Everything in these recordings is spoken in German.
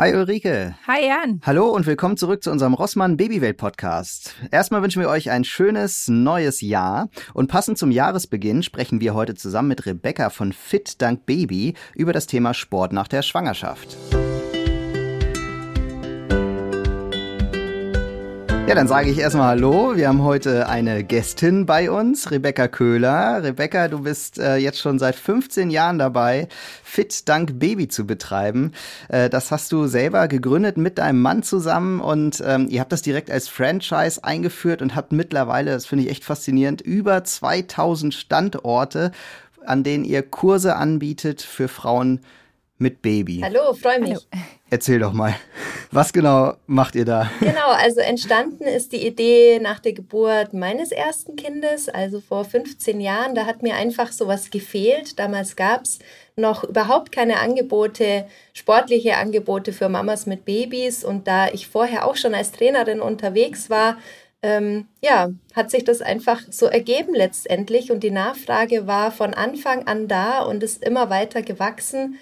Hi Ulrike. Hi Jan. Hallo und willkommen zurück zu unserem Rossmann Babywelt Podcast. Erstmal wünschen wir euch ein schönes neues Jahr und passend zum Jahresbeginn sprechen wir heute zusammen mit Rebecca von Fit Dank Baby über das Thema Sport nach der Schwangerschaft. Ja, dann sage ich erstmal Hallo. Wir haben heute eine Gästin bei uns, Rebecca Köhler. Rebecca, du bist äh, jetzt schon seit 15 Jahren dabei, Fit Dank Baby zu betreiben. Äh, das hast du selber gegründet mit deinem Mann zusammen und ähm, ihr habt das direkt als Franchise eingeführt und habt mittlerweile, das finde ich echt faszinierend, über 2000 Standorte, an denen ihr Kurse anbietet für Frauen mit Baby. Hallo, freue mich. Hallo. Erzähl doch mal, was genau macht ihr da? Genau, also entstanden ist die Idee nach der Geburt meines ersten Kindes, also vor 15 Jahren. Da hat mir einfach sowas gefehlt. Damals gab es noch überhaupt keine Angebote, sportliche Angebote für Mamas mit Babys. Und da ich vorher auch schon als Trainerin unterwegs war, ähm, ja, hat sich das einfach so ergeben letztendlich. Und die Nachfrage war von Anfang an da und ist immer weiter gewachsen.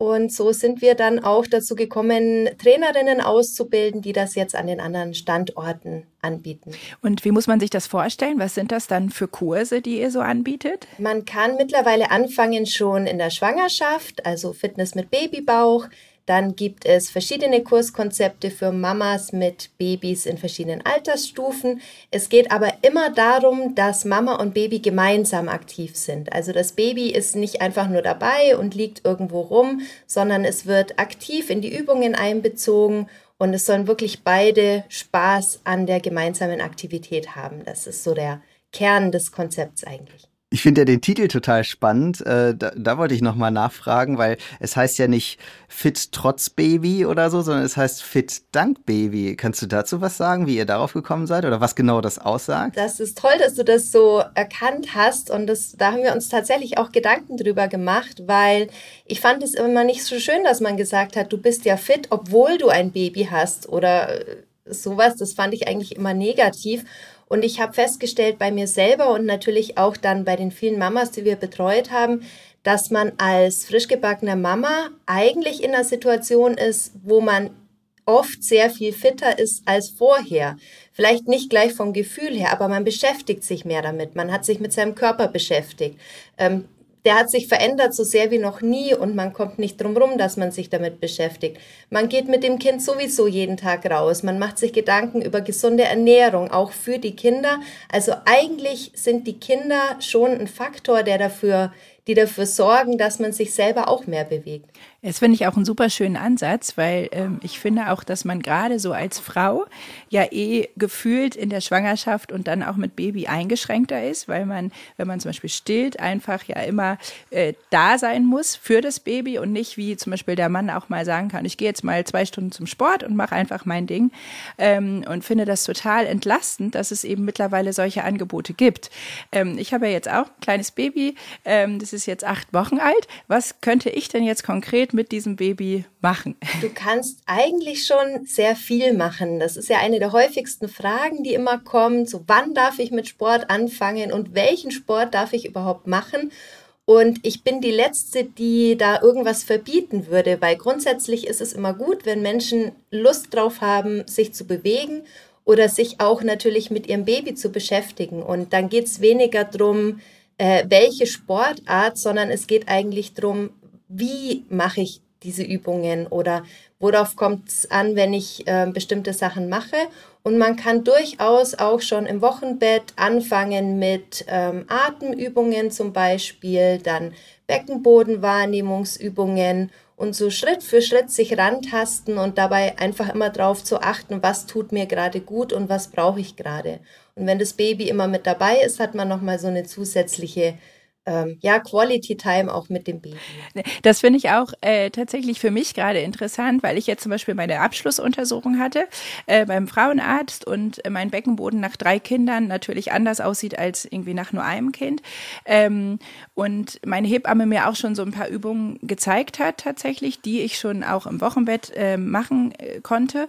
Und so sind wir dann auch dazu gekommen, Trainerinnen auszubilden, die das jetzt an den anderen Standorten anbieten. Und wie muss man sich das vorstellen? Was sind das dann für Kurse, die ihr so anbietet? Man kann mittlerweile anfangen schon in der Schwangerschaft, also Fitness mit Babybauch. Dann gibt es verschiedene Kurskonzepte für Mamas mit Babys in verschiedenen Altersstufen. Es geht aber immer darum, dass Mama und Baby gemeinsam aktiv sind. Also das Baby ist nicht einfach nur dabei und liegt irgendwo rum, sondern es wird aktiv in die Übungen einbezogen und es sollen wirklich beide Spaß an der gemeinsamen Aktivität haben. Das ist so der Kern des Konzepts eigentlich. Ich finde ja den Titel total spannend. Äh, da, da wollte ich nochmal nachfragen, weil es heißt ja nicht Fit trotz Baby oder so, sondern es heißt Fit dank Baby. Kannst du dazu was sagen, wie ihr darauf gekommen seid oder was genau das aussagt? Das ist toll, dass du das so erkannt hast und das, da haben wir uns tatsächlich auch Gedanken drüber gemacht, weil ich fand es immer nicht so schön, dass man gesagt hat, du bist ja fit, obwohl du ein Baby hast oder äh, sowas. Das fand ich eigentlich immer negativ. Und ich habe festgestellt bei mir selber und natürlich auch dann bei den vielen Mamas, die wir betreut haben, dass man als frisch gebackener Mama eigentlich in einer Situation ist, wo man oft sehr viel fitter ist als vorher. Vielleicht nicht gleich vom Gefühl her, aber man beschäftigt sich mehr damit. Man hat sich mit seinem Körper beschäftigt. Ähm, der hat sich verändert so sehr wie noch nie und man kommt nicht drum rum, dass man sich damit beschäftigt. Man geht mit dem Kind sowieso jeden Tag raus. Man macht sich Gedanken über gesunde Ernährung, auch für die Kinder. Also eigentlich sind die Kinder schon ein Faktor, der dafür die dafür sorgen, dass man sich selber auch mehr bewegt. Das finde ich auch einen super schönen Ansatz, weil ähm, ich finde auch, dass man gerade so als Frau ja eh gefühlt in der Schwangerschaft und dann auch mit Baby eingeschränkter ist, weil man, wenn man zum Beispiel stillt, einfach ja immer äh, da sein muss für das Baby und nicht wie zum Beispiel der Mann auch mal sagen kann, ich gehe jetzt mal zwei Stunden zum Sport und mache einfach mein Ding ähm, und finde das total entlastend, dass es eben mittlerweile solche Angebote gibt. Ähm, ich habe ja jetzt auch ein kleines Baby, ähm, das ist jetzt acht Wochen alt. Was könnte ich denn jetzt konkret mit diesem Baby machen? Du kannst eigentlich schon sehr viel machen. Das ist ja eine der häufigsten Fragen, die immer kommen. So, wann darf ich mit Sport anfangen und welchen Sport darf ich überhaupt machen? Und ich bin die Letzte, die da irgendwas verbieten würde, weil grundsätzlich ist es immer gut, wenn Menschen Lust drauf haben, sich zu bewegen oder sich auch natürlich mit ihrem Baby zu beschäftigen. Und dann geht es weniger darum, äh, welche Sportart, sondern es geht eigentlich darum, wie mache ich diese Übungen oder worauf kommt es an, wenn ich äh, bestimmte Sachen mache. Und man kann durchaus auch schon im Wochenbett anfangen mit ähm, Atemübungen zum Beispiel, dann Beckenbodenwahrnehmungsübungen und so Schritt für Schritt sich rantasten und dabei einfach immer darauf zu achten, was tut mir gerade gut und was brauche ich gerade. Und wenn das Baby immer mit dabei ist, hat man nochmal so eine zusätzliche ähm, ja, Quality Time auch mit dem Baby. Das finde ich auch äh, tatsächlich für mich gerade interessant, weil ich jetzt zum Beispiel meine Abschlussuntersuchung hatte äh, beim Frauenarzt und äh, mein Beckenboden nach drei Kindern natürlich anders aussieht als irgendwie nach nur einem Kind. Ähm, und meine Hebamme mir auch schon so ein paar Übungen gezeigt hat tatsächlich, die ich schon auch im Wochenbett äh, machen äh, konnte.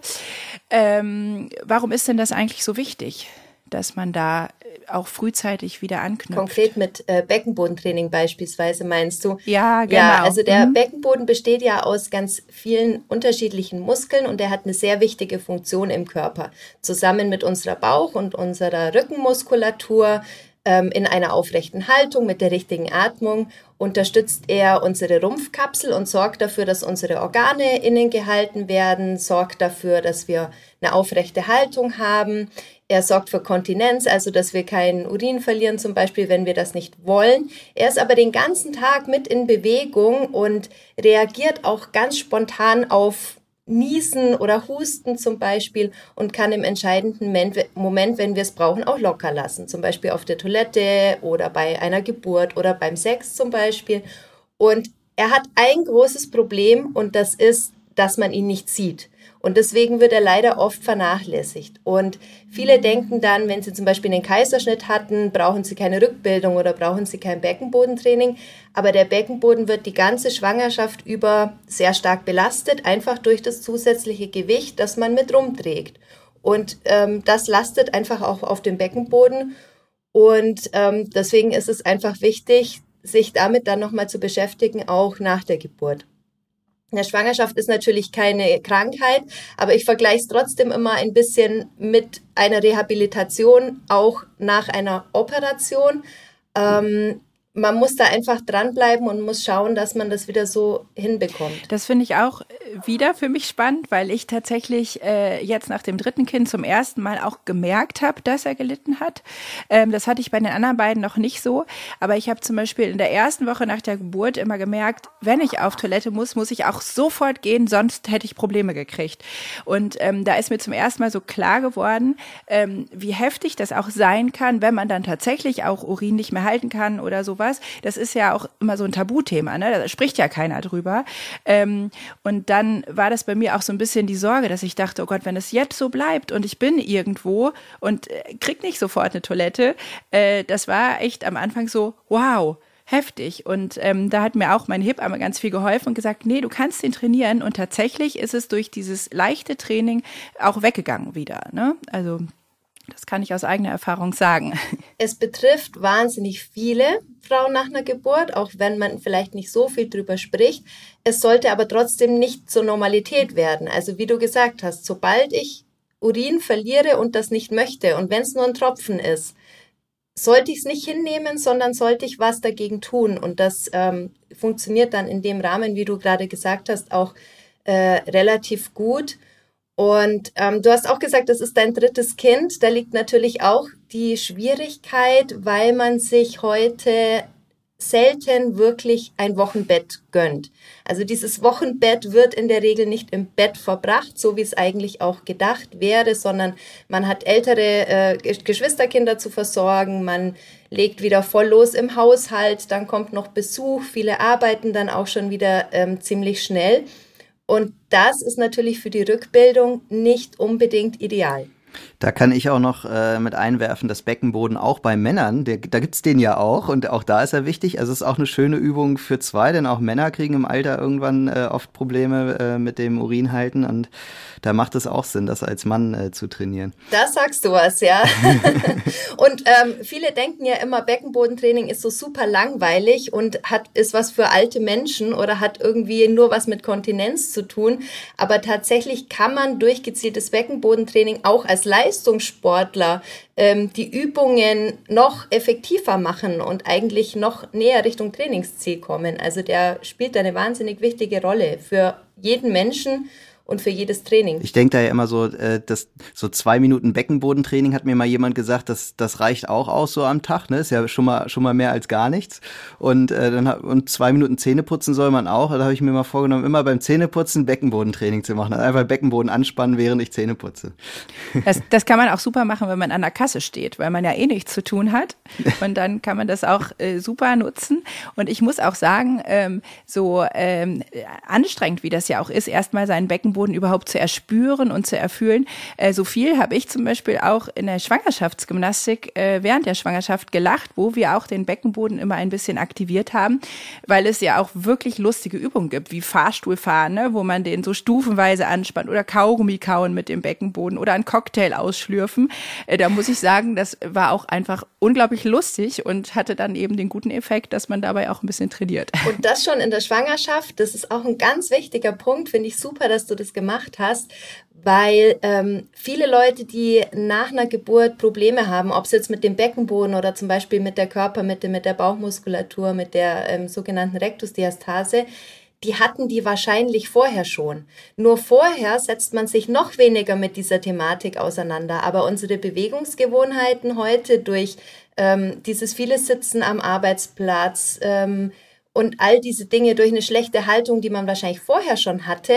Ähm, warum ist denn das eigentlich so wichtig? Dass man da auch frühzeitig wieder anknüpft. Konkret mit äh, Beckenbodentraining beispielsweise meinst du? Ja, genau. Ja, also der mhm. Beckenboden besteht ja aus ganz vielen unterschiedlichen Muskeln und der hat eine sehr wichtige Funktion im Körper. Zusammen mit unserer Bauch- und unserer Rückenmuskulatur ähm, in einer aufrechten Haltung mit der richtigen Atmung unterstützt er unsere Rumpfkapsel und sorgt dafür, dass unsere Organe innen gehalten werden, sorgt dafür, dass wir eine aufrechte Haltung haben. Er sorgt für Kontinenz, also dass wir keinen Urin verlieren, zum Beispiel, wenn wir das nicht wollen. Er ist aber den ganzen Tag mit in Bewegung und reagiert auch ganz spontan auf Niesen oder Husten zum Beispiel und kann im entscheidenden Moment, wenn wir es brauchen, auch locker lassen. Zum Beispiel auf der Toilette oder bei einer Geburt oder beim Sex zum Beispiel. Und er hat ein großes Problem und das ist, dass man ihn nicht sieht. Und deswegen wird er leider oft vernachlässigt. Und viele denken dann, wenn sie zum Beispiel einen Kaiserschnitt hatten, brauchen sie keine Rückbildung oder brauchen sie kein Beckenbodentraining. Aber der Beckenboden wird die ganze Schwangerschaft über sehr stark belastet, einfach durch das zusätzliche Gewicht, das man mit rumträgt. Und ähm, das lastet einfach auch auf dem Beckenboden. Und ähm, deswegen ist es einfach wichtig, sich damit dann nochmal zu beschäftigen, auch nach der Geburt. Eine Schwangerschaft ist natürlich keine Krankheit, aber ich vergleiche es trotzdem immer ein bisschen mit einer Rehabilitation, auch nach einer Operation. Ähm, man muss da einfach dranbleiben und muss schauen, dass man das wieder so hinbekommt. Das finde ich auch äh, wieder für mich spannend, weil ich tatsächlich äh, jetzt nach dem dritten Kind zum ersten Mal auch gemerkt habe, dass er gelitten hat. Ähm, das hatte ich bei den anderen beiden noch nicht so. Aber ich habe zum Beispiel in der ersten Woche nach der Geburt immer gemerkt, wenn ich auf Toilette muss, muss ich auch sofort gehen, sonst hätte ich Probleme gekriegt. Und ähm, da ist mir zum ersten Mal so klar geworden, ähm, wie heftig das auch sein kann, wenn man dann tatsächlich auch Urin nicht mehr halten kann oder sowas sowas. Das ist ja auch immer so ein Tabuthema, ne? Da spricht ja keiner drüber. Ähm, und dann war das bei mir auch so ein bisschen die Sorge, dass ich dachte, oh Gott, wenn es jetzt so bleibt und ich bin irgendwo und äh, krieg nicht sofort eine Toilette, äh, das war echt am Anfang so, wow heftig. Und ähm, da hat mir auch mein Hip einmal ganz viel geholfen und gesagt, nee, du kannst den trainieren. Und tatsächlich ist es durch dieses leichte Training auch weggegangen wieder. Ne? Also das kann ich aus eigener Erfahrung sagen. Es betrifft wahnsinnig viele Frauen nach einer Geburt, auch wenn man vielleicht nicht so viel drüber spricht. Es sollte aber trotzdem nicht zur Normalität werden. Also wie du gesagt hast, sobald ich Urin verliere und das nicht möchte und wenn es nur ein Tropfen ist, sollte ich es nicht hinnehmen, sondern sollte ich was dagegen tun. Und das ähm, funktioniert dann in dem Rahmen, wie du gerade gesagt hast, auch äh, relativ gut. Und ähm, du hast auch gesagt, das ist dein drittes Kind. Da liegt natürlich auch die Schwierigkeit, weil man sich heute selten wirklich ein Wochenbett gönnt. Also dieses Wochenbett wird in der Regel nicht im Bett verbracht, so wie es eigentlich auch gedacht wäre, sondern man hat ältere äh, Geschwisterkinder zu versorgen, man legt wieder voll los im Haushalt, dann kommt noch Besuch, viele arbeiten dann auch schon wieder ähm, ziemlich schnell. Und das ist natürlich für die Rückbildung nicht unbedingt ideal. Da kann ich auch noch äh, mit einwerfen, das Beckenboden auch bei Männern, der, da gibt's den ja auch und auch da ist er wichtig. Also es ist auch eine schöne Übung für zwei, denn auch Männer kriegen im Alter irgendwann äh, oft Probleme äh, mit dem Urinhalten und da macht es auch Sinn, das als Mann äh, zu trainieren. Das sagst du was, ja. und ähm, viele denken ja immer, Beckenbodentraining ist so super langweilig und hat ist was für alte Menschen oder hat irgendwie nur was mit Kontinenz zu tun. Aber tatsächlich kann man durch gezieltes Beckenbodentraining auch als Leistungssportler ähm, die Übungen noch effektiver machen und eigentlich noch näher Richtung Trainingsziel kommen. Also der spielt eine wahnsinnig wichtige Rolle für jeden Menschen und für jedes Training. Ich denke da ja immer so, äh, dass so zwei Minuten Beckenbodentraining hat mir mal jemand gesagt, dass das reicht auch aus so am Tag, ne? Ist ja schon mal schon mal mehr als gar nichts. Und äh, dann und zwei Minuten Zähneputzen soll man auch. Da habe ich mir mal vorgenommen, immer beim Zähneputzen Beckenbodentraining zu machen. Also einfach Beckenboden anspannen, während ich Zähne putze. Das, das kann man auch super machen, wenn man an der Kasse steht, weil man ja eh nichts zu tun hat. Und dann kann man das auch äh, super nutzen. Und ich muss auch sagen, ähm, so ähm, anstrengend wie das ja auch ist, erstmal seinen Beckenboden Beckenboden überhaupt zu erspüren und zu erfühlen. Äh, so viel habe ich zum Beispiel auch in der Schwangerschaftsgymnastik äh, während der Schwangerschaft gelacht, wo wir auch den Beckenboden immer ein bisschen aktiviert haben, weil es ja auch wirklich lustige Übungen gibt, wie Fahrstuhlfahren, ne, wo man den so stufenweise anspannt oder Kaugummi kauen mit dem Beckenboden oder einen Cocktail ausschlürfen. Äh, da muss ich sagen, das war auch einfach unglaublich lustig und hatte dann eben den guten Effekt, dass man dabei auch ein bisschen trainiert. Und das schon in der Schwangerschaft, das ist auch ein ganz wichtiger Punkt, finde ich super, dass du das gemacht hast, weil ähm, viele Leute, die nach einer Geburt Probleme haben, ob es jetzt mit dem Beckenboden oder zum Beispiel mit der Körpermitte, mit der Bauchmuskulatur, mit der ähm, sogenannten Rektusdiastase, die hatten die wahrscheinlich vorher schon. Nur vorher setzt man sich noch weniger mit dieser Thematik auseinander. Aber unsere Bewegungsgewohnheiten heute durch ähm, dieses viele Sitzen am Arbeitsplatz ähm, und all diese Dinge durch eine schlechte Haltung, die man wahrscheinlich vorher schon hatte,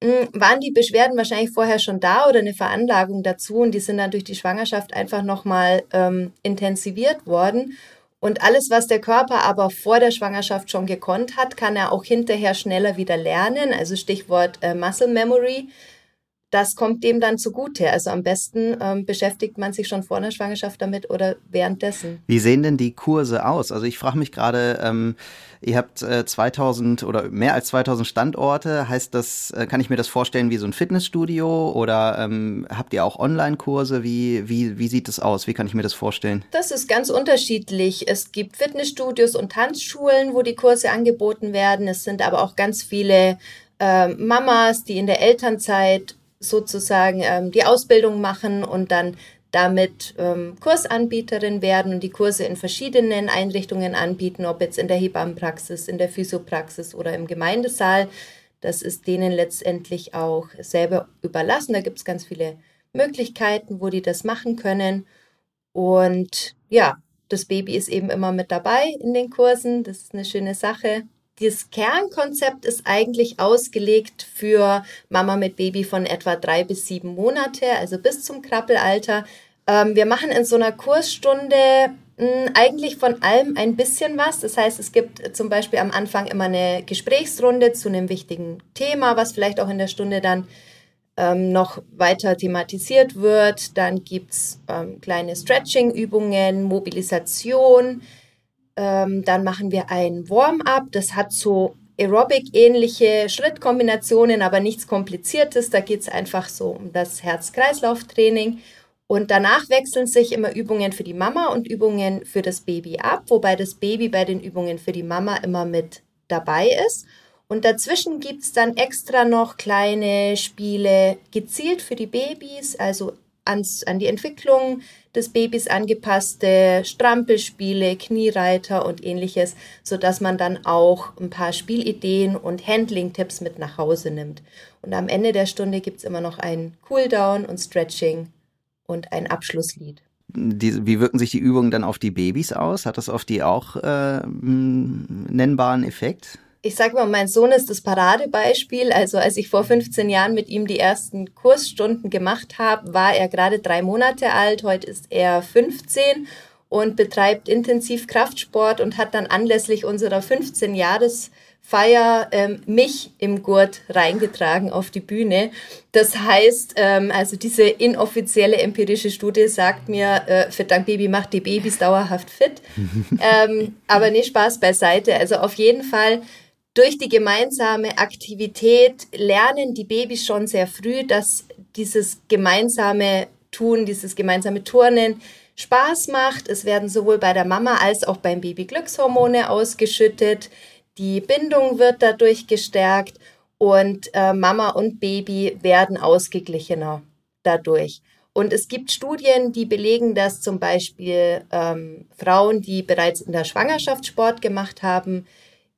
waren die Beschwerden wahrscheinlich vorher schon da oder eine Veranlagung dazu und die sind dann durch die Schwangerschaft einfach nochmal ähm, intensiviert worden. Und alles, was der Körper aber vor der Schwangerschaft schon gekonnt hat, kann er auch hinterher schneller wieder lernen. Also Stichwort äh, Muscle Memory. Das kommt dem dann zugute. Also am besten ähm, beschäftigt man sich schon vor der Schwangerschaft damit oder währenddessen. Wie sehen denn die Kurse aus? Also ich frage mich gerade, ähm, Ihr habt äh, 2000 oder mehr als 2000 Standorte. Heißt das, äh, kann ich mir das vorstellen wie so ein Fitnessstudio oder ähm, habt ihr auch Online-Kurse? Wie, wie, wie sieht das aus? Wie kann ich mir das vorstellen? Das ist ganz unterschiedlich. Es gibt Fitnessstudios und Tanzschulen, wo die Kurse angeboten werden. Es sind aber auch ganz viele äh, Mamas, die in der Elternzeit sozusagen ähm, die Ausbildung machen und dann damit ähm, Kursanbieterin werden und die Kurse in verschiedenen Einrichtungen anbieten, ob jetzt in der Hebammenpraxis, in der Physiopraxis oder im Gemeindesaal. Das ist denen letztendlich auch selber überlassen. Da gibt es ganz viele Möglichkeiten, wo die das machen können. Und ja, das Baby ist eben immer mit dabei in den Kursen. Das ist eine schöne Sache. Das Kernkonzept ist eigentlich ausgelegt für Mama mit Baby von etwa drei bis sieben Monate, also bis zum Krabbelalter. Ähm, wir machen in so einer Kursstunde hm, eigentlich von allem ein bisschen was. Das heißt, es gibt zum Beispiel am Anfang immer eine Gesprächsrunde zu einem wichtigen Thema, was vielleicht auch in der Stunde dann ähm, noch weiter thematisiert wird. Dann gibt's ähm, kleine Stretching-Übungen, Mobilisation. Ähm, dann machen wir ein Warm-up. Das hat so Aerobic-ähnliche Schrittkombinationen, aber nichts Kompliziertes. Da geht es einfach so um das Herz-Kreislauf-Training. Und danach wechseln sich immer Übungen für die Mama und Übungen für das Baby ab, wobei das Baby bei den Übungen für die Mama immer mit dabei ist. Und dazwischen gibt es dann extra noch kleine Spiele gezielt für die Babys, also ans, an die Entwicklung des Babys angepasste Strampelspiele, Kniereiter und ähnliches, sodass man dann auch ein paar Spielideen und Handling-Tipps mit nach Hause nimmt. Und am Ende der Stunde gibt es immer noch ein Cooldown und Stretching und ein Abschlusslied. Wie wirken sich die Übungen dann auf die Babys aus? Hat das auf die auch äh, nennbaren Effekt? Ich sage mal, mein Sohn ist das Paradebeispiel. Also als ich vor 15 Jahren mit ihm die ersten Kursstunden gemacht habe, war er gerade drei Monate alt. Heute ist er 15 und betreibt intensiv Kraftsport und hat dann anlässlich unserer 15 Jahres Feier ähm, mich im Gurt reingetragen auf die Bühne. Das heißt, ähm, also diese inoffizielle empirische Studie sagt mir, äh, Fit Baby macht die Babys dauerhaft fit. ähm, aber nee, Spaß beiseite. Also auf jeden Fall durch die gemeinsame Aktivität lernen die Babys schon sehr früh, dass dieses gemeinsame Tun, dieses gemeinsame Turnen Spaß macht. Es werden sowohl bei der Mama als auch beim Baby Glückshormone ausgeschüttet. Die Bindung wird dadurch gestärkt und äh, Mama und Baby werden ausgeglichener dadurch. Und es gibt Studien, die belegen, dass zum Beispiel ähm, Frauen, die bereits in der Schwangerschaft Sport gemacht haben,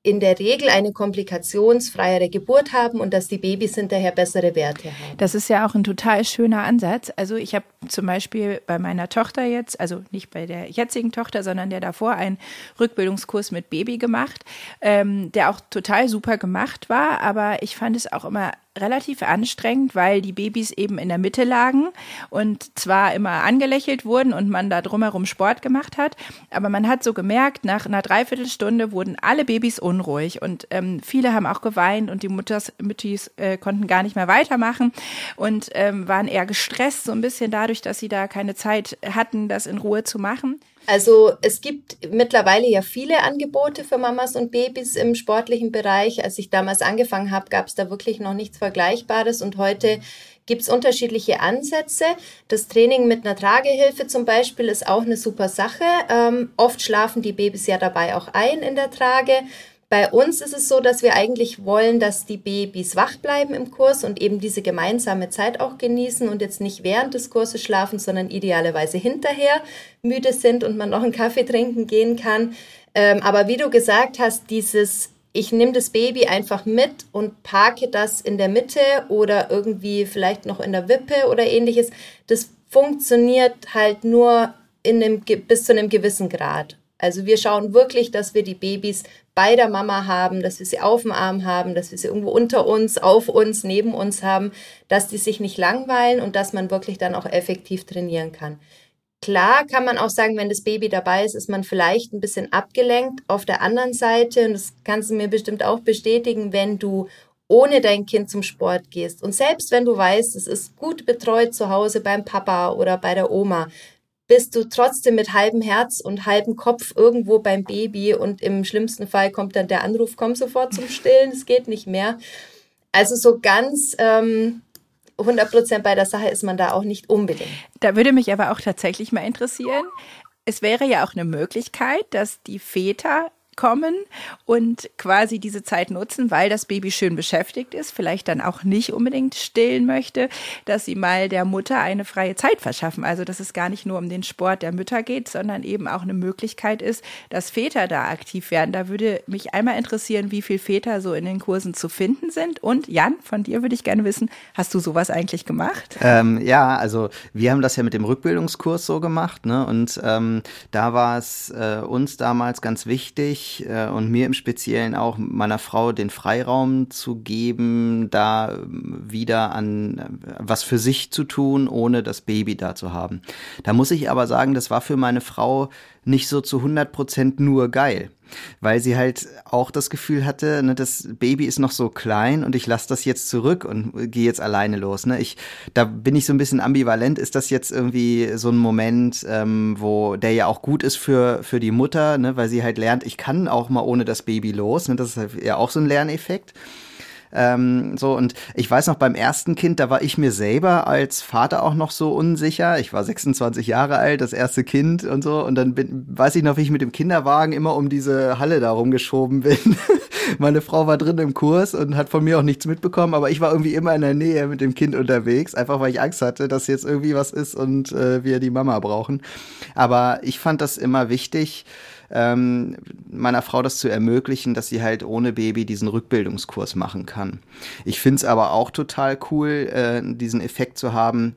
in der Regel eine komplikationsfreiere Geburt haben und dass die Babys hinterher bessere Werte haben. Das ist ja auch ein total schöner Ansatz. Also ich habe zum Beispiel bei meiner Tochter jetzt, also nicht bei der jetzigen Tochter, sondern der davor, einen Rückbildungskurs mit Baby gemacht, ähm, der auch total super gemacht war. Aber ich fand es auch immer relativ anstrengend, weil die Babys eben in der Mitte lagen und zwar immer angelächelt wurden und man da drumherum Sport gemacht hat, aber man hat so gemerkt, nach einer Dreiviertelstunde wurden alle Babys unruhig und ähm, viele haben auch geweint und die Mutters, Müttis äh, konnten gar nicht mehr weitermachen und ähm, waren eher gestresst, so ein bisschen dadurch, dass sie da keine Zeit hatten, das in Ruhe zu machen. Also es gibt mittlerweile ja viele Angebote für Mamas und Babys im sportlichen Bereich. Als ich damals angefangen habe, gab es da wirklich noch nichts Vergleichbares und heute gibt es unterschiedliche Ansätze. Das Training mit einer Tragehilfe zum Beispiel ist auch eine super Sache. Ähm, oft schlafen die Babys ja dabei auch ein in der Trage. Bei uns ist es so, dass wir eigentlich wollen, dass die Babys wach bleiben im Kurs und eben diese gemeinsame Zeit auch genießen und jetzt nicht während des Kurses schlafen, sondern idealerweise hinterher müde sind und man noch einen Kaffee trinken gehen kann. Ähm, aber wie du gesagt hast, dieses ich nehme das Baby einfach mit und parke das in der Mitte oder irgendwie vielleicht noch in der Wippe oder ähnliches. Das funktioniert halt nur in einem, bis zu einem gewissen Grad. Also wir schauen wirklich, dass wir die Babys bei der Mama haben, dass wir sie auf dem Arm haben, dass wir sie irgendwo unter uns, auf uns, neben uns haben, dass die sich nicht langweilen und dass man wirklich dann auch effektiv trainieren kann. Klar kann man auch sagen, wenn das Baby dabei ist, ist man vielleicht ein bisschen abgelenkt. Auf der anderen Seite, und das kannst du mir bestimmt auch bestätigen, wenn du ohne dein Kind zum Sport gehst und selbst wenn du weißt, es ist gut betreut zu Hause beim Papa oder bei der Oma, bist du trotzdem mit halbem Herz und halbem Kopf irgendwo beim Baby und im schlimmsten Fall kommt dann der Anruf, komm sofort zum Stillen, es geht nicht mehr. Also so ganz ähm, 100 Prozent bei der Sache ist man da auch nicht unbedingt. Da würde mich aber auch tatsächlich mal interessieren, es wäre ja auch eine Möglichkeit, dass die Väter kommen und quasi diese Zeit nutzen, weil das Baby schön beschäftigt ist, vielleicht dann auch nicht unbedingt stillen möchte, dass sie mal der Mutter eine freie Zeit verschaffen. Also dass es gar nicht nur um den Sport der Mütter geht, sondern eben auch eine Möglichkeit ist, dass Väter da aktiv werden. Da würde mich einmal interessieren, wie viele Väter so in den Kursen zu finden sind. Und Jan, von dir würde ich gerne wissen, hast du sowas eigentlich gemacht? Ähm, ja, also wir haben das ja mit dem Rückbildungskurs so gemacht, ne? Und ähm, da war es äh, uns damals ganz wichtig, äh, und mir im Speziellen auch meiner Frau den Freiraum zu geben, da wieder an äh, was für sich zu tun, ohne das Baby da zu haben. Da muss ich aber sagen, das war für meine Frau nicht so zu 100 Prozent nur geil weil sie halt auch das Gefühl hatte, ne, das Baby ist noch so klein und ich lasse das jetzt zurück und gehe jetzt alleine los. Ne? Ich, da bin ich so ein bisschen ambivalent. Ist das jetzt irgendwie so ein Moment, ähm, wo der ja auch gut ist für für die Mutter, ne, weil sie halt lernt, ich kann auch mal ohne das Baby los. Ne? Das ist ja auch so ein Lerneffekt. Ähm, so, und ich weiß noch, beim ersten Kind, da war ich mir selber als Vater auch noch so unsicher. Ich war 26 Jahre alt, das erste Kind und so. Und dann bin, weiß ich noch, wie ich mit dem Kinderwagen immer um diese Halle da rumgeschoben bin. Meine Frau war drin im Kurs und hat von mir auch nichts mitbekommen, aber ich war irgendwie immer in der Nähe mit dem Kind unterwegs, einfach weil ich Angst hatte, dass jetzt irgendwie was ist und äh, wir die Mama brauchen. Aber ich fand das immer wichtig, ähm, meiner Frau das zu ermöglichen, dass sie halt ohne Baby diesen Rückbildungskurs machen kann. Ich finde es aber auch total cool, äh, diesen Effekt zu haben,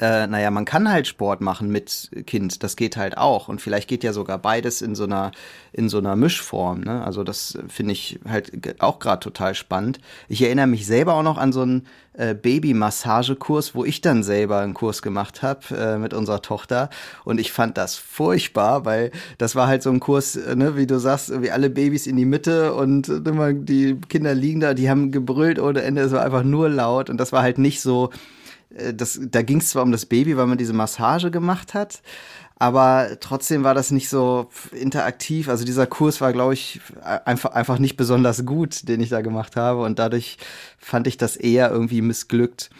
äh, naja, man kann halt Sport machen mit Kind, das geht halt auch. Und vielleicht geht ja sogar beides in so einer, in so einer Mischform. Ne? Also das finde ich halt auch gerade total spannend. Ich erinnere mich selber auch noch an so einen äh, Baby-Massagekurs, wo ich dann selber einen Kurs gemacht habe äh, mit unserer Tochter. Und ich fand das furchtbar, weil das war halt so ein Kurs, äh, ne, wie du sagst, wie alle Babys in die Mitte und äh, immer die Kinder liegen da, die haben gebrüllt ohne Ende, es war einfach nur laut und das war halt nicht so das, da ging es zwar um das Baby, weil man diese Massage gemacht hat, aber trotzdem war das nicht so interaktiv. Also dieser Kurs war, glaube ich, einfach, einfach nicht besonders gut, den ich da gemacht habe und dadurch fand ich das eher irgendwie missglückt.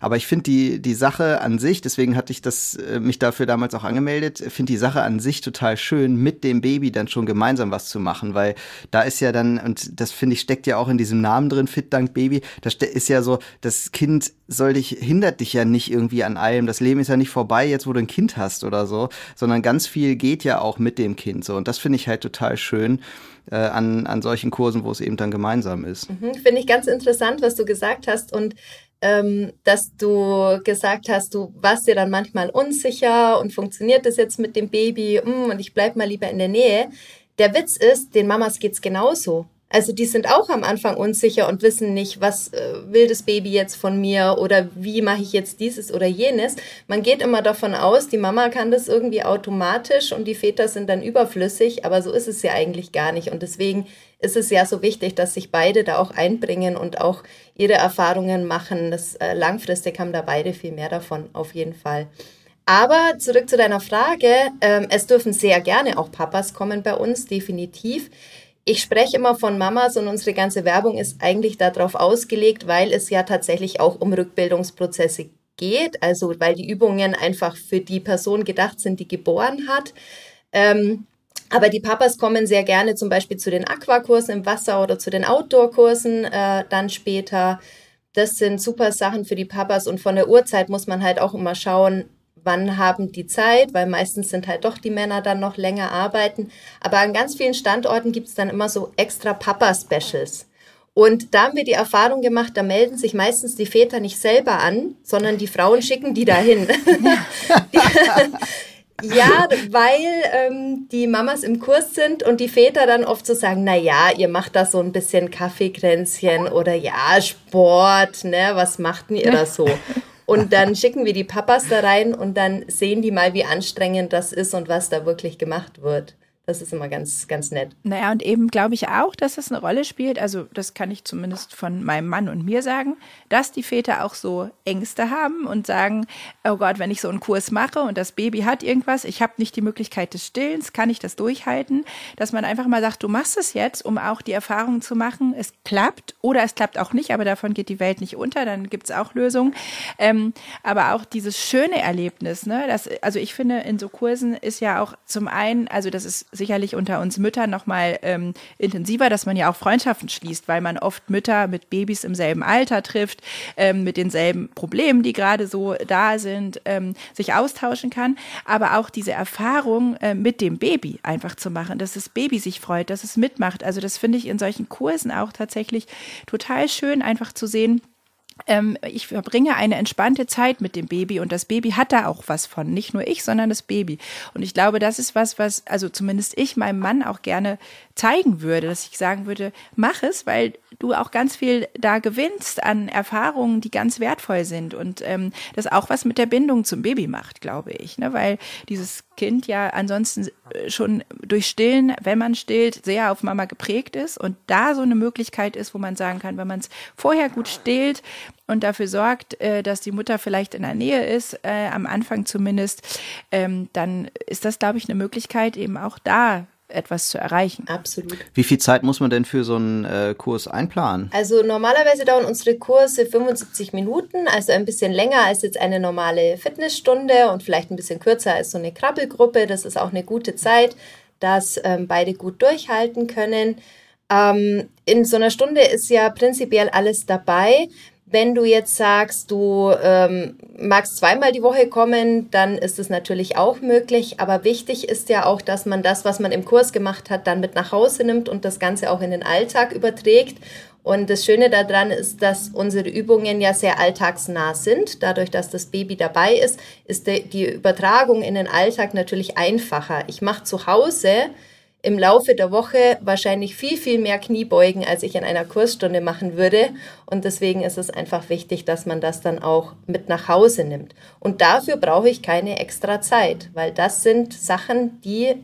Aber ich finde die, die Sache an sich, deswegen hatte ich das, äh, mich dafür damals auch angemeldet, finde die Sache an sich total schön, mit dem Baby dann schon gemeinsam was zu machen, weil da ist ja dann, und das finde ich steckt ja auch in diesem Namen drin, Fit Dank Baby, da ist ja so, das Kind soll dich, hindert dich ja nicht irgendwie an allem. Das Leben ist ja nicht vorbei, jetzt wo du ein Kind hast oder so, sondern ganz viel geht ja auch mit dem Kind so. Und das finde ich halt total schön äh, an, an solchen Kursen, wo es eben dann gemeinsam ist. Mhm, finde ich ganz interessant, was du gesagt hast. Und ähm, dass du gesagt hast, du warst dir dann manchmal unsicher und funktioniert das jetzt mit dem Baby mm, und ich bleib mal lieber in der Nähe. Der Witz ist, den Mamas geht's genauso. Also die sind auch am Anfang unsicher und wissen nicht, was äh, will das Baby jetzt von mir oder wie mache ich jetzt dieses oder jenes. Man geht immer davon aus, die Mama kann das irgendwie automatisch und die Väter sind dann überflüssig, aber so ist es ja eigentlich gar nicht. Und deswegen ist es ja so wichtig, dass sich beide da auch einbringen und auch ihre Erfahrungen machen. Das, äh, langfristig haben da beide viel mehr davon, auf jeden Fall. Aber zurück zu deiner Frage. Ähm, es dürfen sehr gerne auch Papas kommen bei uns, definitiv ich spreche immer von Mamas und unsere ganze Werbung ist eigentlich darauf ausgelegt, weil es ja tatsächlich auch um Rückbildungsprozesse geht, also weil die Übungen einfach für die Person gedacht sind, die geboren hat. Ähm, aber die Papas kommen sehr gerne zum Beispiel zu den Aquakursen im Wasser oder zu den Outdoor-Kursen äh, dann später. Das sind super Sachen für die Papas und von der Uhrzeit muss man halt auch immer schauen, wann haben die Zeit, weil meistens sind halt doch die Männer dann noch länger arbeiten. Aber an ganz vielen Standorten gibt es dann immer so extra Papa-Specials. Und da haben wir die Erfahrung gemacht, da melden sich meistens die Väter nicht selber an, sondern die Frauen schicken die dahin. ja, weil ähm, die Mamas im Kurs sind und die Väter dann oft so sagen, na ja, ihr macht da so ein bisschen Kaffeekränzchen oder ja, Sport, ne, was macht denn ihr da so? Und dann schicken wir die Papas da rein und dann sehen die mal, wie anstrengend das ist und was da wirklich gemacht wird. Das ist immer ganz, ganz nett. Naja, und eben glaube ich auch, dass das eine Rolle spielt. Also, das kann ich zumindest von meinem Mann und mir sagen, dass die Väter auch so Ängste haben und sagen: Oh Gott, wenn ich so einen Kurs mache und das Baby hat irgendwas, ich habe nicht die Möglichkeit des Stillens, kann ich das durchhalten? Dass man einfach mal sagt: Du machst es jetzt, um auch die Erfahrung zu machen, es klappt oder es klappt auch nicht, aber davon geht die Welt nicht unter, dann gibt es auch Lösungen. Ähm, aber auch dieses schöne Erlebnis, ne? Das, also, ich finde, in so Kursen ist ja auch zum einen, also, das ist sicherlich unter uns Müttern noch mal ähm, intensiver, dass man ja auch Freundschaften schließt, weil man oft Mütter mit Babys im selben Alter trifft, ähm, mit denselben Problemen, die gerade so da sind, ähm, sich austauschen kann. Aber auch diese Erfahrung äh, mit dem Baby einfach zu machen, dass das Baby sich freut, dass es mitmacht. Also das finde ich in solchen Kursen auch tatsächlich total schön, einfach zu sehen, ähm, ich verbringe eine entspannte Zeit mit dem Baby und das Baby hat da auch was von. Nicht nur ich, sondern das Baby. Und ich glaube, das ist was, was, also zumindest ich meinem Mann auch gerne zeigen würde, dass ich sagen würde, mach es, weil du auch ganz viel da gewinnst an Erfahrungen, die ganz wertvoll sind und ähm, das auch was mit der Bindung zum Baby macht, glaube ich, ne? weil dieses Kind ja ansonsten äh, schon durch Stillen, wenn man stillt, sehr auf Mama geprägt ist und da so eine Möglichkeit ist, wo man sagen kann, wenn man es vorher gut stillt und dafür sorgt, äh, dass die Mutter vielleicht in der Nähe ist, äh, am Anfang zumindest, ähm, dann ist das, glaube ich, eine Möglichkeit, eben auch da etwas zu erreichen. Absolut. Wie viel Zeit muss man denn für so einen äh, Kurs einplanen? Also normalerweise dauern unsere Kurse 75 Minuten, also ein bisschen länger als jetzt eine normale Fitnessstunde und vielleicht ein bisschen kürzer als so eine Krabbelgruppe. Das ist auch eine gute Zeit, dass ähm, beide gut durchhalten können. Ähm, in so einer Stunde ist ja prinzipiell alles dabei. Wenn du jetzt sagst, du ähm, magst zweimal die Woche kommen, dann ist es natürlich auch möglich. Aber wichtig ist ja auch, dass man das, was man im Kurs gemacht hat, dann mit nach Hause nimmt und das Ganze auch in den Alltag überträgt. Und das Schöne daran ist, dass unsere Übungen ja sehr alltagsnah sind. Dadurch, dass das Baby dabei ist, ist die Übertragung in den Alltag natürlich einfacher. Ich mache zu Hause im Laufe der Woche wahrscheinlich viel, viel mehr Kniebeugen, als ich in einer Kursstunde machen würde. Und deswegen ist es einfach wichtig, dass man das dann auch mit nach Hause nimmt. Und dafür brauche ich keine extra Zeit, weil das sind Sachen, die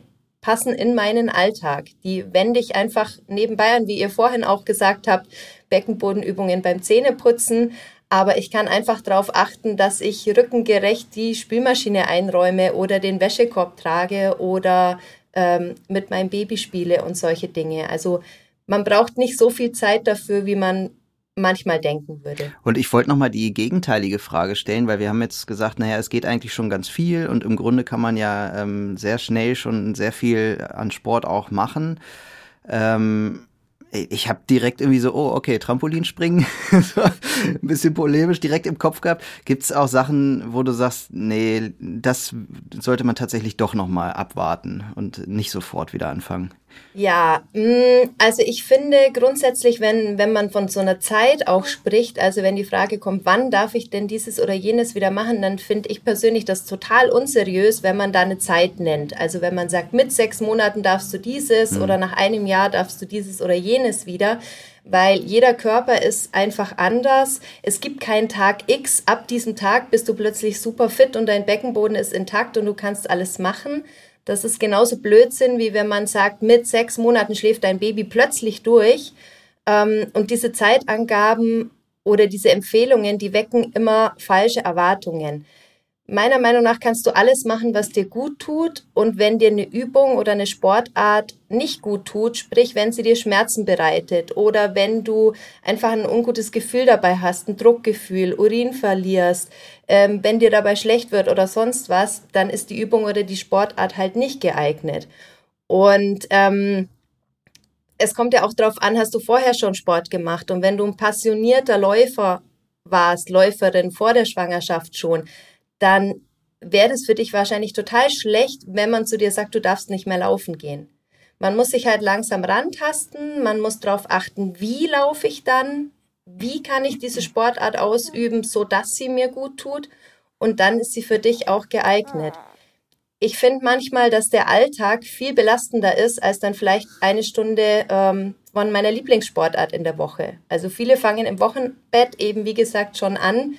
passen in meinen Alltag. Die wende ich einfach nebenbei an, wie ihr vorhin auch gesagt habt, Beckenbodenübungen beim Zähneputzen. Aber ich kann einfach darauf achten, dass ich rückengerecht die Spülmaschine einräume oder den Wäschekorb trage oder ähm, mit meinem Baby spiele und solche Dinge. Also man braucht nicht so viel Zeit dafür, wie man manchmal denken würde. Und ich wollte nochmal die gegenteilige Frage stellen, weil wir haben jetzt gesagt, naja, es geht eigentlich schon ganz viel und im Grunde kann man ja ähm, sehr schnell schon sehr viel an Sport auch machen. Ähm, ich habe direkt irgendwie so, oh, okay, Trampolinspringen, so, ein bisschen polemisch direkt im Kopf gehabt. Gibt es auch Sachen, wo du sagst, nee, das sollte man tatsächlich doch nochmal abwarten und nicht sofort wieder anfangen? Ja, mm, also ich finde grundsätzlich, wenn, wenn man von so einer Zeit auch spricht, also wenn die Frage kommt, wann darf ich denn dieses oder jenes wieder machen, dann finde ich persönlich das total unseriös, wenn man da eine Zeit nennt. Also wenn man sagt, mit sechs Monaten darfst du dieses mhm. oder nach einem Jahr darfst du dieses oder jenes verstehen es wieder, weil jeder Körper ist einfach anders. Es gibt keinen Tag X. Ab diesem Tag bist du plötzlich super fit und dein Beckenboden ist intakt und du kannst alles machen. Das ist genauso Blödsinn, wie wenn man sagt, mit sechs Monaten schläft dein Baby plötzlich durch. Ähm, und diese Zeitangaben oder diese Empfehlungen, die wecken immer falsche Erwartungen. Meiner Meinung nach kannst du alles machen, was dir gut tut. Und wenn dir eine Übung oder eine Sportart nicht gut tut, sprich, wenn sie dir Schmerzen bereitet oder wenn du einfach ein ungutes Gefühl dabei hast, ein Druckgefühl, Urin verlierst, ähm, wenn dir dabei schlecht wird oder sonst was, dann ist die Übung oder die Sportart halt nicht geeignet. Und ähm, es kommt ja auch darauf an, hast du vorher schon Sport gemacht? Und wenn du ein passionierter Läufer warst, Läuferin vor der Schwangerschaft schon, dann wäre das für dich wahrscheinlich total schlecht, wenn man zu dir sagt, du darfst nicht mehr laufen gehen. Man muss sich halt langsam rantasten, man muss darauf achten, wie laufe ich dann, wie kann ich diese Sportart ausüben, so dass sie mir gut tut und dann ist sie für dich auch geeignet. Ich finde manchmal, dass der Alltag viel belastender ist als dann vielleicht eine Stunde ähm, von meiner Lieblingssportart in der Woche. Also viele fangen im Wochenbett eben, wie gesagt, schon an,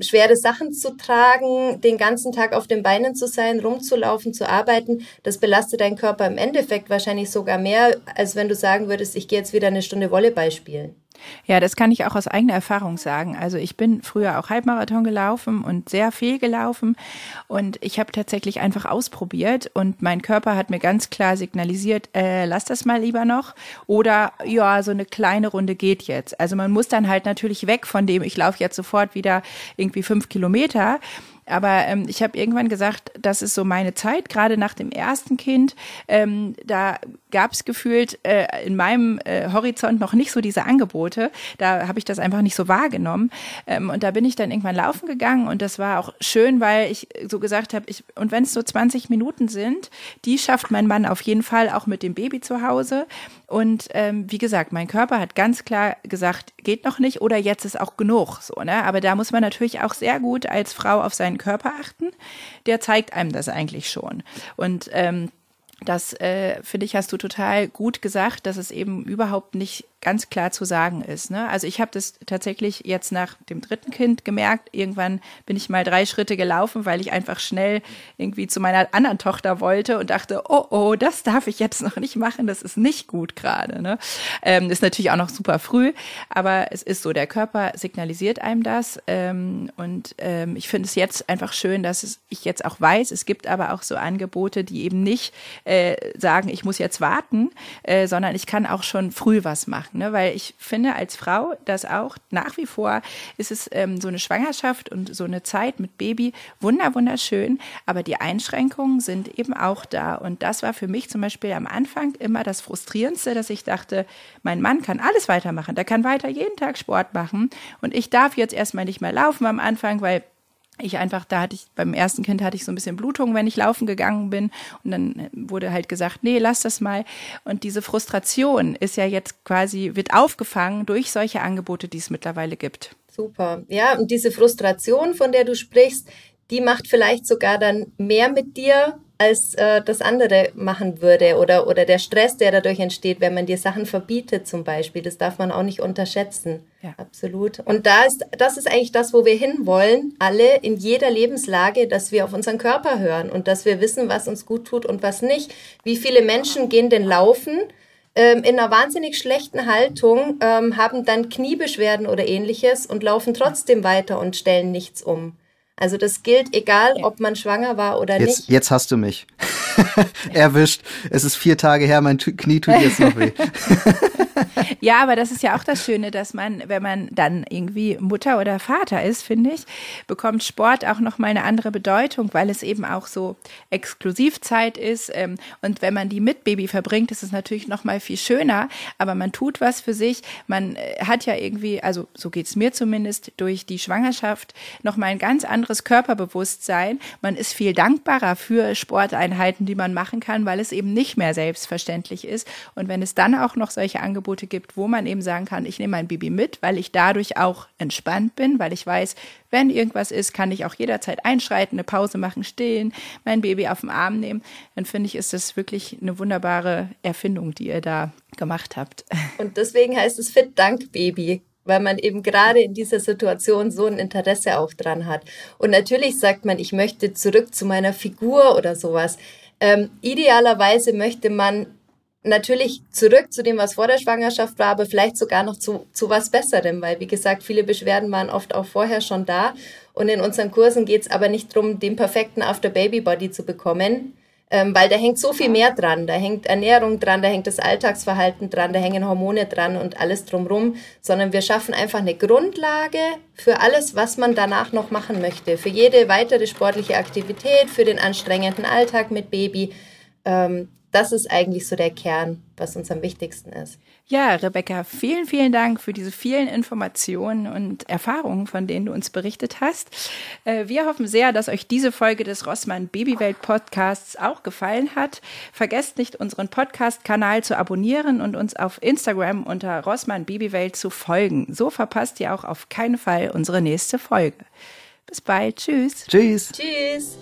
schwere Sachen zu tragen, den ganzen Tag auf den Beinen zu sein, rumzulaufen, zu arbeiten, das belastet deinen Körper im Endeffekt wahrscheinlich sogar mehr, als wenn du sagen würdest, ich gehe jetzt wieder eine Stunde Volleyball spielen. Ja, das kann ich auch aus eigener Erfahrung sagen. Also ich bin früher auch Halbmarathon gelaufen und sehr viel gelaufen und ich habe tatsächlich einfach ausprobiert und mein Körper hat mir ganz klar signalisiert, äh, lass das mal lieber noch oder ja, so eine kleine Runde geht jetzt. Also man muss dann halt natürlich weg von dem, ich laufe jetzt sofort wieder irgendwie fünf Kilometer aber ähm, ich habe irgendwann gesagt, das ist so meine Zeit, gerade nach dem ersten Kind. Ähm, da gab es gefühlt äh, in meinem äh, Horizont noch nicht so diese Angebote. Da habe ich das einfach nicht so wahrgenommen. Ähm, und da bin ich dann irgendwann laufen gegangen und das war auch schön, weil ich so gesagt habe, ich, und wenn es so 20 Minuten sind, die schafft mein Mann auf jeden Fall auch mit dem Baby zu Hause. Und ähm, wie gesagt, mein Körper hat ganz klar gesagt, geht noch nicht oder jetzt ist auch genug. So, ne? Aber da muss man natürlich auch sehr gut als Frau auf seinen Körper achten. Der zeigt einem das eigentlich schon. Und ähm, das äh, finde ich, hast du total gut gesagt, dass es eben überhaupt nicht ganz klar zu sagen ist. Ne? Also ich habe das tatsächlich jetzt nach dem dritten Kind gemerkt. Irgendwann bin ich mal drei Schritte gelaufen, weil ich einfach schnell irgendwie zu meiner anderen Tochter wollte und dachte, oh, oh, das darf ich jetzt noch nicht machen, das ist nicht gut gerade. Ne? Ähm, ist natürlich auch noch super früh, aber es ist so, der Körper signalisiert einem das. Ähm, und ähm, ich finde es jetzt einfach schön, dass es, ich jetzt auch weiß, es gibt aber auch so Angebote, die eben nicht äh, sagen, ich muss jetzt warten, äh, sondern ich kann auch schon früh was machen ne? weil ich finde als Frau, dass auch nach wie vor ist es ähm, so eine Schwangerschaft und so eine Zeit mit Baby wunder wunderschön, aber die Einschränkungen sind eben auch da und das war für mich zum Beispiel am Anfang immer das frustrierendste, dass ich dachte, mein Mann kann alles weitermachen, der kann weiter jeden Tag Sport machen und ich darf jetzt erstmal nicht mehr laufen am Anfang, weil ich einfach, da hatte ich, beim ersten Kind hatte ich so ein bisschen Blutung, wenn ich laufen gegangen bin. Und dann wurde halt gesagt, nee, lass das mal. Und diese Frustration ist ja jetzt quasi, wird aufgefangen durch solche Angebote, die es mittlerweile gibt. Super. Ja, und diese Frustration, von der du sprichst, die macht vielleicht sogar dann mehr mit dir, als äh, das andere machen würde oder, oder der Stress, der dadurch entsteht, wenn man dir Sachen verbietet zum Beispiel. Das darf man auch nicht unterschätzen. Ja. Absolut. Und da ist, das ist eigentlich das, wo wir hinwollen, alle in jeder Lebenslage, dass wir auf unseren Körper hören und dass wir wissen, was uns gut tut und was nicht. Wie viele Menschen gehen denn laufen? Ähm, in einer wahnsinnig schlechten Haltung, ähm, haben dann Kniebeschwerden oder ähnliches und laufen trotzdem weiter und stellen nichts um. Also das gilt, egal ob man schwanger war oder jetzt, nicht. Jetzt hast du mich erwischt. Es ist vier Tage her, mein Knie tut jetzt noch weh. ja, aber das ist ja auch das Schöne, dass man, wenn man dann irgendwie Mutter oder Vater ist, finde ich, bekommt Sport auch nochmal eine andere Bedeutung, weil es eben auch so Exklusivzeit ist. Ähm, und wenn man die mit Baby verbringt, ist es natürlich nochmal viel schöner. Aber man tut was für sich. Man äh, hat ja irgendwie, also so geht's mir zumindest, durch die Schwangerschaft nochmal ein ganz anderes Körperbewusstsein. Man ist viel dankbarer für Sporteinheiten, die man machen kann, weil es eben nicht mehr selbstverständlich ist. Und wenn es dann auch noch solche Angebote Angebote gibt, wo man eben sagen kann, ich nehme mein Baby mit, weil ich dadurch auch entspannt bin, weil ich weiß, wenn irgendwas ist, kann ich auch jederzeit einschreiten, eine Pause machen, stillen, mein Baby auf den Arm nehmen. Dann finde ich, ist das wirklich eine wunderbare Erfindung, die ihr da gemacht habt. Und deswegen heißt es Fit Dank Baby weil man eben gerade in dieser Situation so ein Interesse auch dran hat. Und natürlich sagt man, ich möchte zurück zu meiner Figur oder sowas. Ähm, idealerweise möchte man natürlich zurück zu dem, was vor der Schwangerschaft war, aber vielleicht sogar noch zu, zu was Besserem, weil wie gesagt, viele Beschwerden waren oft auch vorher schon da. Und in unseren Kursen geht es aber nicht darum, den perfekten After-Baby-Body zu bekommen, ähm, weil da hängt so viel mehr dran. Da hängt Ernährung dran, da hängt das Alltagsverhalten dran, da hängen Hormone dran und alles drumrum, sondern wir schaffen einfach eine Grundlage für alles, was man danach noch machen möchte. Für jede weitere sportliche Aktivität, für den anstrengenden Alltag mit Baby. Ähm, das ist eigentlich so der Kern, was uns am wichtigsten ist. Ja, Rebecca, vielen, vielen Dank für diese vielen Informationen und Erfahrungen, von denen du uns berichtet hast. Äh, wir hoffen sehr, dass euch diese Folge des Rossmann Babywelt Podcasts auch gefallen hat. Vergesst nicht, unseren Podcast-Kanal zu abonnieren und uns auf Instagram unter Rossmann Babywelt zu folgen. So verpasst ihr auch auf keinen Fall unsere nächste Folge. Bis bald. Tschüss. Tschüss. Tschüss.